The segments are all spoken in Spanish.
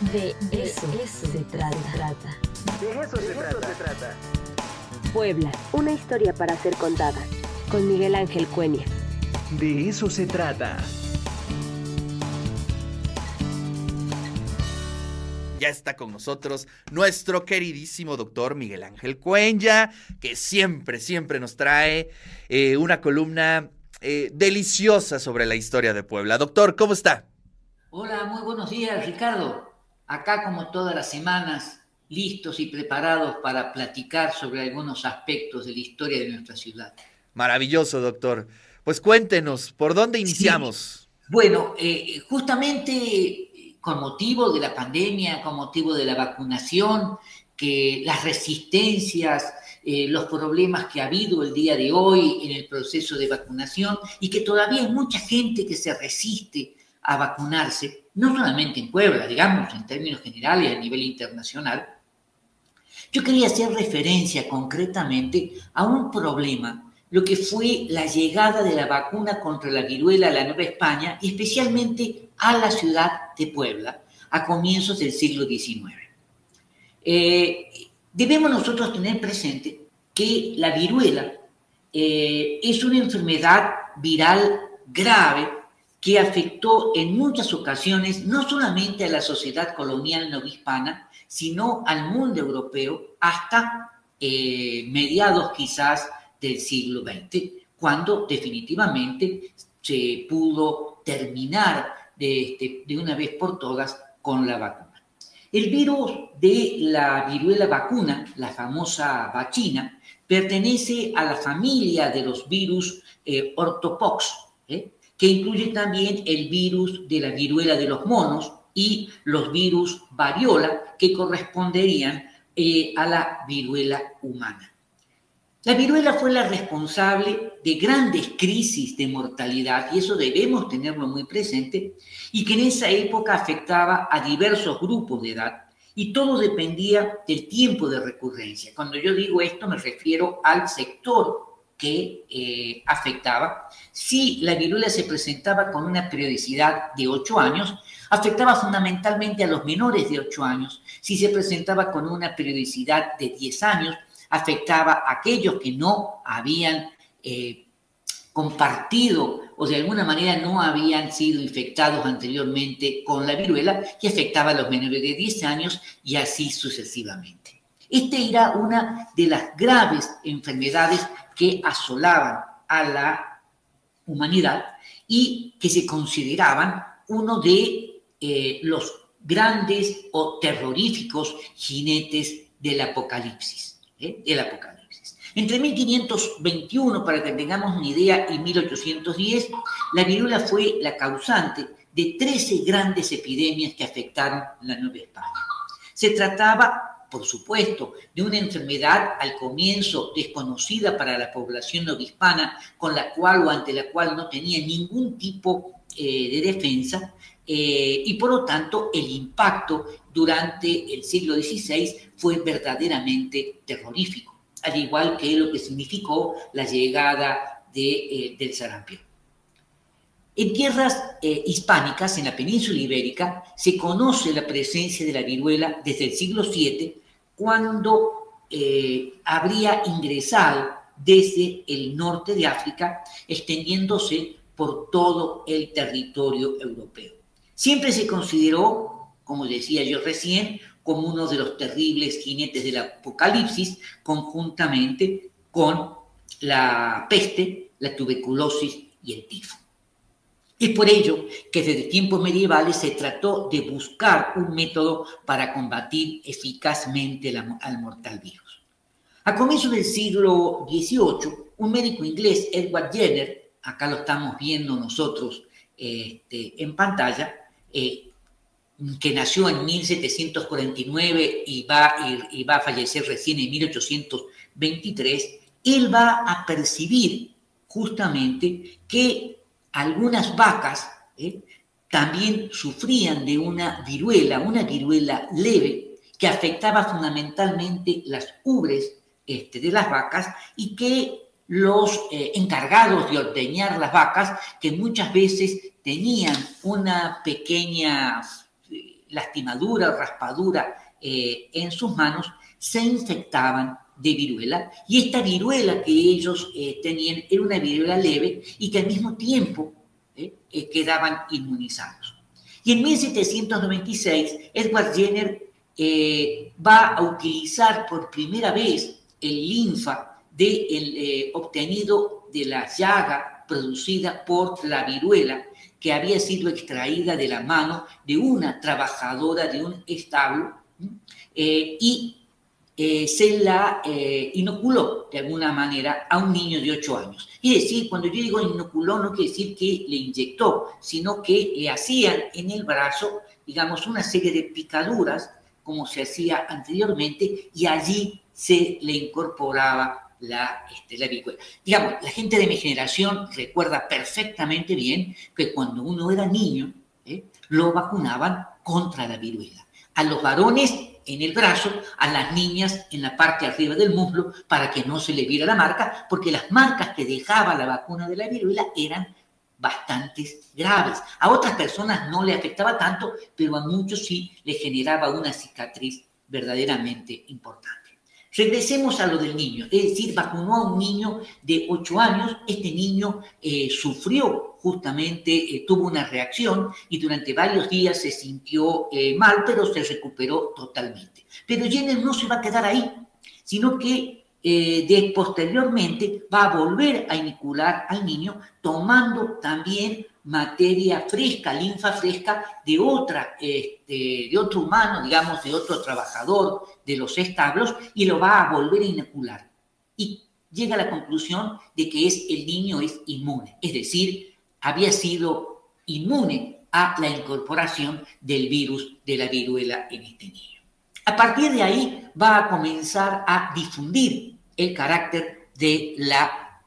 De eso, se, trata. De eso, se, trata. Puebla, una historia para ser contada. Con Miguel Ángel Cuenya. De eso se trata. Ya está con nosotros nuestro queridísimo doctor Miguel Ángel Cuenya, que siempre, siempre nos trae eh, una columna eh, deliciosa sobre la historia de Puebla. Doctor, ¿cómo está? Hola, muy buenos días, Ricardo. Acá como todas las semanas, listos y preparados para platicar sobre algunos aspectos de la historia de nuestra ciudad. Maravilloso, doctor. Pues cuéntenos, ¿por dónde iniciamos? Bueno, eh, justamente con motivo de la pandemia, con motivo de la vacunación, que las resistencias, eh, los problemas que ha habido el día de hoy en el proceso de vacunación y que todavía hay mucha gente que se resiste a vacunarse, no solamente en Puebla, digamos, en términos generales a nivel internacional. Yo quería hacer referencia concretamente a un problema, lo que fue la llegada de la vacuna contra la viruela a la Nueva España especialmente a la ciudad de Puebla a comienzos del siglo XIX. Eh, debemos nosotros tener presente que la viruela eh, es una enfermedad viral grave que afectó en muchas ocasiones no solamente a la sociedad colonial novohispana, sino al mundo europeo hasta eh, mediados quizás del siglo XX, cuando definitivamente se pudo terminar de, de una vez por todas con la vacuna. El virus de la viruela vacuna, la famosa vacina, pertenece a la familia de los virus eh, ortopox. Que incluye también el virus de la viruela de los monos y los virus variola, que corresponderían eh, a la viruela humana. La viruela fue la responsable de grandes crisis de mortalidad, y eso debemos tenerlo muy presente, y que en esa época afectaba a diversos grupos de edad, y todo dependía del tiempo de recurrencia. Cuando yo digo esto me refiero al sector que eh, afectaba. Si la viruela se presentaba con una periodicidad de 8 años, afectaba fundamentalmente a los menores de 8 años. Si se presentaba con una periodicidad de 10 años, afectaba a aquellos que no habían eh, compartido o de alguna manera no habían sido infectados anteriormente con la viruela y afectaba a los menores de 10 años y así sucesivamente. Esta era una de las graves enfermedades que asolaban a la humanidad y que se consideraban uno de eh, los grandes o terroríficos jinetes del apocalipsis. ¿eh? del Apocalipsis. Entre 1521, para que tengamos una idea, y 1810, la viruela fue la causante de 13 grandes epidemias que afectaron la Nueva España. Se trataba, por supuesto, de una enfermedad al comienzo desconocida para la población novohispana, con la cual o ante la cual no tenía ningún tipo eh, de defensa, eh, y por lo tanto el impacto durante el siglo XVI fue verdaderamente terrorífico, al igual que lo que significó la llegada eh, del sarampión. En tierras hispánicas, en la península ibérica, se conoce la presencia de la viruela desde el siglo VII, cuando habría ingresado desde el norte de África, extendiéndose por todo el territorio europeo. Siempre se consideró, como decía yo recién, como uno de los terribles jinetes del apocalipsis, conjuntamente con la peste, la tuberculosis y el tifo. Es por ello que desde tiempos medievales se trató de buscar un método para combatir eficazmente al mortal virus. A comienzos del siglo XVIII, un médico inglés, Edward Jenner, acá lo estamos viendo nosotros este, en pantalla, eh, que nació en 1749 y va, y, va a fallecer recién en 1823, él va a percibir justamente que algunas vacas eh, también sufrían de una viruela, una viruela leve, que afectaba fundamentalmente las ubres este, de las vacas y que los eh, encargados de ordeñar las vacas, que muchas veces tenían una pequeña eh, lastimadura o raspadura en sus manos, se infectaban de viruela y esta viruela que ellos eh, tenían era una viruela leve y que al mismo tiempo quedaban inmunizados. Y en 1796, Edward Jenner va a utilizar por primera vez el linfa de obtenido de la llaga producida por la viruela que había sido extraída de la mano de una trabajadora de un establo eh, y eh, se la eh, inoculó de alguna manera a un niño de 8 años. Es decir, cuando yo digo inoculó no quiere decir que le inyectó, sino que le hacían en el brazo, digamos, una serie de picaduras, como se hacía anteriormente, y allí se le incorporaba la, este, la viruela. Digamos, la gente de mi generación recuerda perfectamente bien que cuando uno era niño, ¿eh? lo vacunaban contra la viruela. A los varones en el brazo, a las niñas en la parte arriba del muslo, para que no se le viera la marca, porque las marcas que dejaba la vacuna de la viruela eran bastante graves. A otras personas no le afectaba tanto, pero a muchos sí le generaba una cicatriz verdaderamente importante. Regresemos a lo del niño, es decir, vacunó a un niño de 8 años, este niño eh, sufrió justamente, eh, tuvo una reacción y durante varios días se sintió eh, mal, pero se recuperó totalmente. Pero Jenner no se va a quedar ahí, sino que de, posteriormente va a volver a inocular al niño tomando también materia fresca, linfa fresca de, otra, este, de otro humano, digamos, de otro trabajador de los establos y lo va a volver a inocular. Y llega a la conclusión de que es, el niño es inmune, es decir, había sido inmune a la incorporación del virus de la viruela en este niño. A partir de ahí va a comenzar a difundir el carácter de la,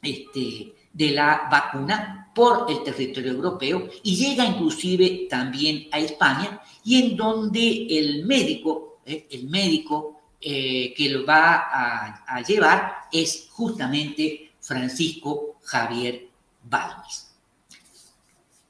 este, de la vacuna por el territorio europeo y llega inclusive también a España y en donde el médico, eh, el médico eh, que lo va a, llevar es justamente Francisco Javier Balmis.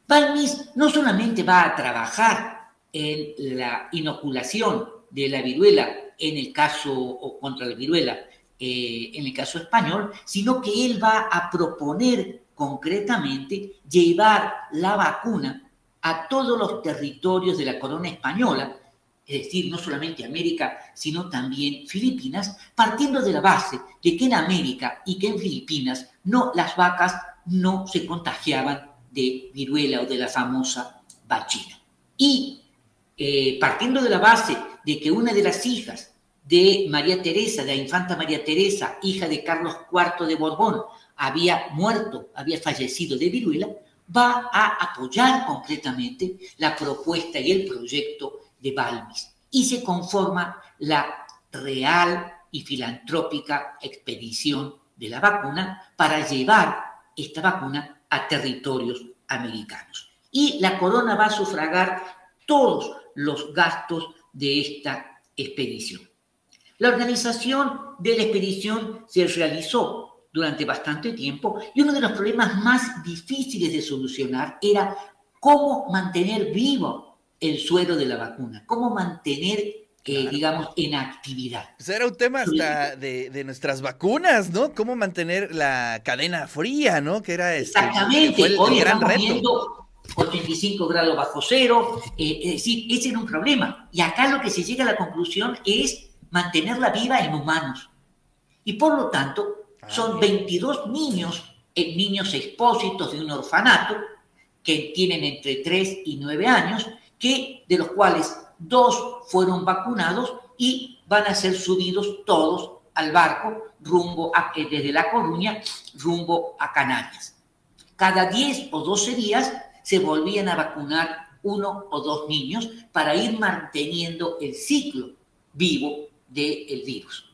Balmis no solamente va a trabajar en la inoculación de la viruela en el caso o contra la viruela eh, en el caso español, sino que él va a proponer concretamente llevar la vacuna a todos los territorios de la corona española, es decir, no solamente América, sino también Filipinas, partiendo de la base de que en América y que en Filipinas no, las vacas no se contagiaban de viruela o de la famosa bachina. Y eh, partiendo de la base de que una de las hijas de María Teresa, de la infanta María Teresa, hija de Carlos IV de Borbón, había muerto, había fallecido de viruela, va a apoyar concretamente la propuesta y el proyecto de Balmis y se conforma la real y filantrópica expedición de la vacuna para llevar esta vacuna a territorios americanos. Y la corona va a sufragar todos los gastos de esta expedición. La organización de la expedición se realizó durante bastante tiempo y uno de los problemas más difíciles de solucionar era cómo mantener vivo el suero de la vacuna, cómo mantener, eh, digamos, en actividad. Pues era un tema hasta de, nuestras vacunas, ¿no? Cómo mantener la cadena fría, ¿no? Que era este, Exactamente, hoy gran reto. 85 grados bajo cero, eh, es decir, ese era un problema. Y acá lo que se llega a la conclusión es mantenerla viva en humanos. Y por lo tanto, son 22 niños, eh, niños expósitos de un orfanato, que tienen entre 3 y 9 años, que, de los cuales dos fueron vacunados y van a ser subidos todos al barco rumbo eh, desde La Coruña rumbo a Canarias. Cada 10 o 12 días se volvían a vacunar uno o dos niños para ir manteniendo el ciclo vivo del virus.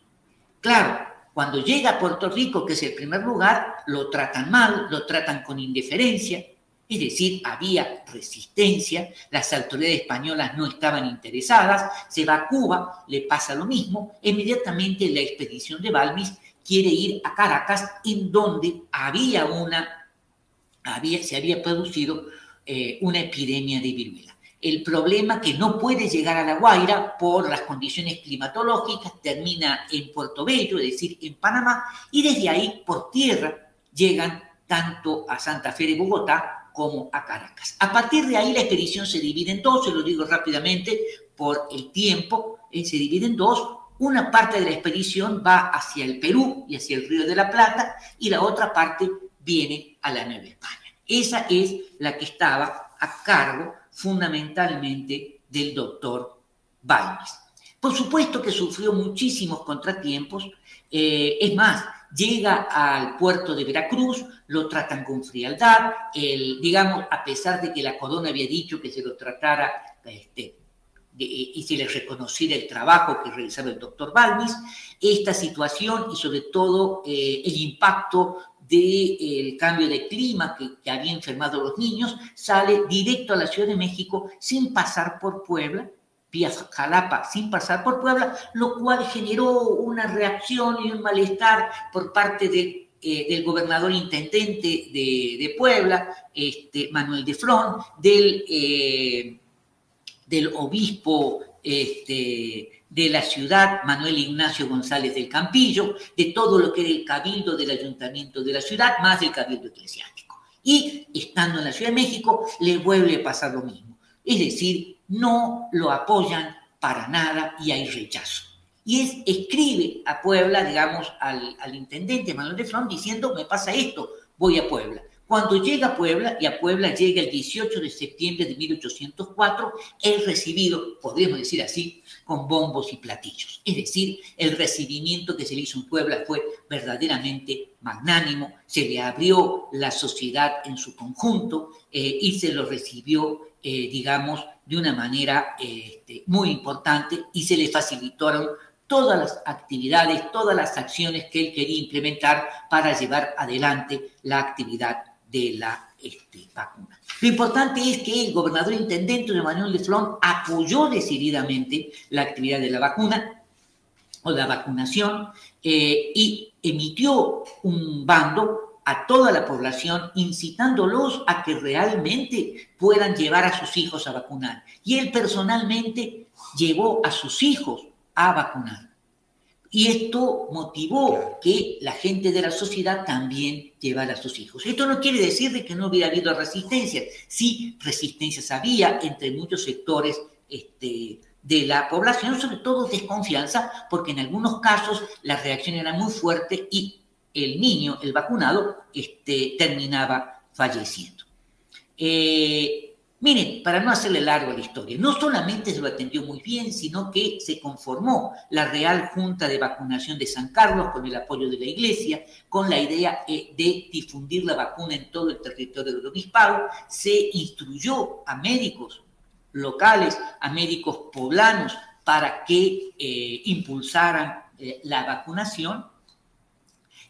Claro, cuando llega a Puerto Rico, que es el primer lugar, lo tratan mal, lo tratan con indiferencia, es decir, había resistencia, las autoridades españolas no estaban interesadas, se va a Cuba, le pasa lo mismo, inmediatamente la expedición de Balmis quiere ir a Caracas, en donde había una, había, se había producido eh, una epidemia de viruela. El problema que no puede llegar a La Guaira por las condiciones climatológicas, termina en Puerto Bello, es decir, en Panamá, y desde ahí por tierra llegan tanto a Santa Fe de Bogotá como a Caracas. A partir de ahí la expedición se divide en dos, se lo digo rápidamente por el tiempo, eh, se divide en dos. Una parte de la expedición va hacia el Perú y hacia el Río de la Plata y la otra parte viene a la Nueva España. Esa es la que estaba a cargo fundamentalmente del doctor Balmes. Por supuesto que sufrió muchísimos contratiempos, eh, es más, llega al puerto de Veracruz, lo tratan con frialdad, el, digamos, a pesar de que la corona había dicho que se lo tratara este, y se le reconociera el trabajo que realizaba el doctor Balmis, esta situación y sobre todo eh, el impacto del cambio de clima que, había enfermado a los niños, sale directo a la Ciudad de México sin pasar por Puebla, vía Jalapa, sin pasar por Puebla, lo cual generó una reacción y un malestar por parte de, eh, del gobernador intendente de, Puebla, este, Manuel de Front, del, eh, del obispo este, de la ciudad, Manuel Ignacio González del Campillo, de todo lo que era el cabildo del ayuntamiento de la ciudad, más el cabildo eclesiástico. Y estando en la Ciudad de México, le vuelve a pasar lo mismo. Es decir, no lo apoyan para nada y hay rechazo. Y es, escribe a Puebla, digamos, al, al intendente Manuel de Flon diciendo, me pasa esto, voy a Puebla. Cuando llega a Puebla, y a Puebla llega el 18 de septiembre de 1804, es recibido, podríamos decir así, con bombos y platillos. Es decir, el recibimiento que se le hizo en Puebla fue verdaderamente magnánimo, se le abrió la sociedad en su conjunto eh, y se lo recibió, eh, digamos, de una manera este, muy importante y se le facilitaron todas las actividades, todas las acciones que él quería implementar para llevar adelante la actividad de la este, vacuna. Lo importante es que el gobernador intendente de Manuel de Flon apoyó decididamente la actividad de la vacuna o la vacunación eh, y emitió un bando a toda la población incitándolos a que realmente puedan llevar a sus hijos a vacunar. Y él personalmente llevó a sus hijos a vacunar. Y esto motivó que la gente de la sociedad también llevara a sus hijos. Esto no quiere decir de que no hubiera habido resistencia. Sí, resistencias había entre muchos sectores este, de la población, sobre todo desconfianza, porque en algunos casos la reacción era muy fuerte y el niño, el vacunado, este, terminaba falleciendo. Eh, Miren, para no hacerle largo la historia, no solamente se lo atendió muy bien, sino que se conformó la Real Junta de Vacunación de San Carlos con el apoyo de la Iglesia, con la idea eh, de difundir la vacuna en todo el territorio del obispado. Se instruyó a médicos locales, a médicos poblanos, para que eh, impulsaran eh, la vacunación.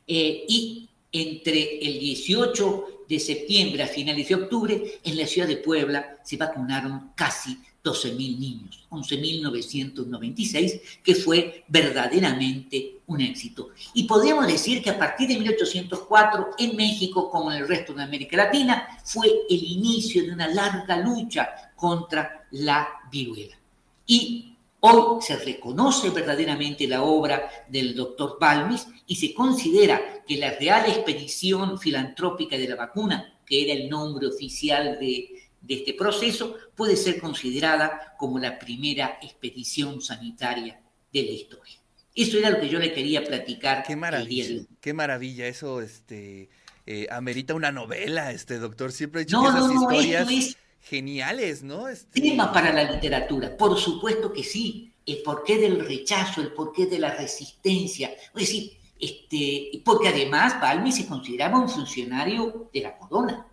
y entre el 18 de septiembre a finales de octubre, en la ciudad de Puebla se vacunaron casi 12.000 niños, 11.996, que fue verdaderamente un éxito. Y podemos decir que a partir de 1804, en México, como en el resto de América Latina, fue el inicio de una larga lucha contra la viruela. Y Hoy se reconoce verdaderamente la obra del doctor Balmis y se considera que la Real Expedición Filantrópica de la Vacuna, que era el nombre oficial de, este proceso, puede ser considerada como la primera expedición sanitaria de la historia. Eso era lo que yo le quería platicar. Qué maravilla, qué maravilla, eso este, eh, amerita una novela, este doctor. Siempre he dicho que esas historias geniales, ¿no? Este... Tema para la literatura, por supuesto que sí. El porqué del rechazo, el porqué de la resistencia. Es decir, este, porque además Balmi se consideraba un funcionario de la corona.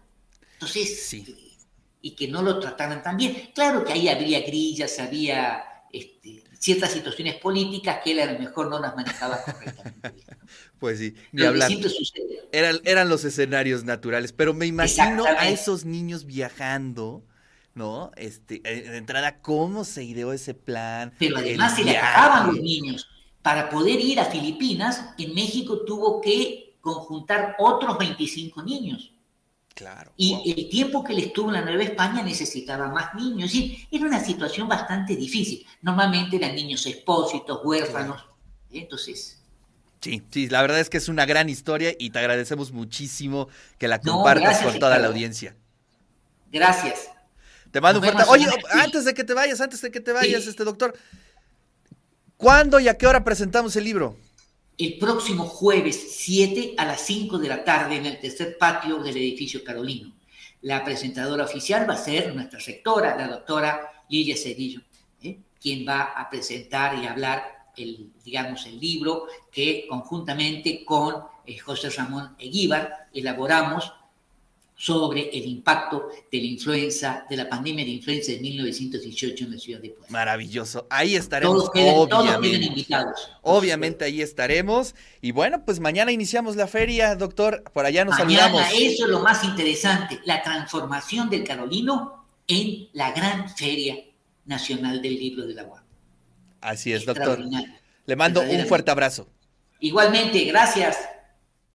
Entonces, sí. y que no lo trataran tan bien. Claro que ahí habría grillas, había este, ciertas situaciones políticas que él a lo mejor no las manejaba correctamente. Pues sí, ni hablar. Eran, eran los escenarios naturales, pero me imagino a esos niños viajando, ¿no? Este, de entrada, ¿cómo se ideó ese plan? Pero además se le acababan los niños. Para poder ir a Filipinas, en México tuvo que conjuntar otros 25 niños. Claro. Y wow. el tiempo que él estuvo en la Nueva España necesitaba más niños. Sí, era una situación bastante difícil. Normalmente eran niños expósitos, huérfanos. Entonces, Sí, sí, la verdad es que es una gran historia y te agradecemos muchísimo que la No, compartas gracias, con toda la audiencia. gracias. Te mando un Nos fuerte. vemos Oye, antes de que te vayas, antes de que te vayas, Sí. este doctor, ¿cuándo y a qué hora presentamos el libro? El próximo jueves 7 a las 5 de la tarde en el tercer patio del edificio Carolino. La presentadora oficial va a ser nuestra rectora, la doctora Lilia Cedillo, ¿eh? quien va a presentar y hablar el, digamos, el libro que conjuntamente con eh, José Ramón Eguíbar elaboramos sobre el impacto de la influenza, de la pandemia de influenza de 1918 en la ciudad de Puebla. Maravilloso. Ahí estaremos, Todos quedan, todos quedan obviamente. invitados. Obviamente ahí estaremos. Y bueno, pues mañana iniciamos la feria, doctor. Por allá nos Mañana, saludamos. eso es lo más interesante, la transformación del Carolino en la gran feria nacional del libro de la UAM. Así es, doctor. Le mando un fuerte abrazo. Igualmente, gracias.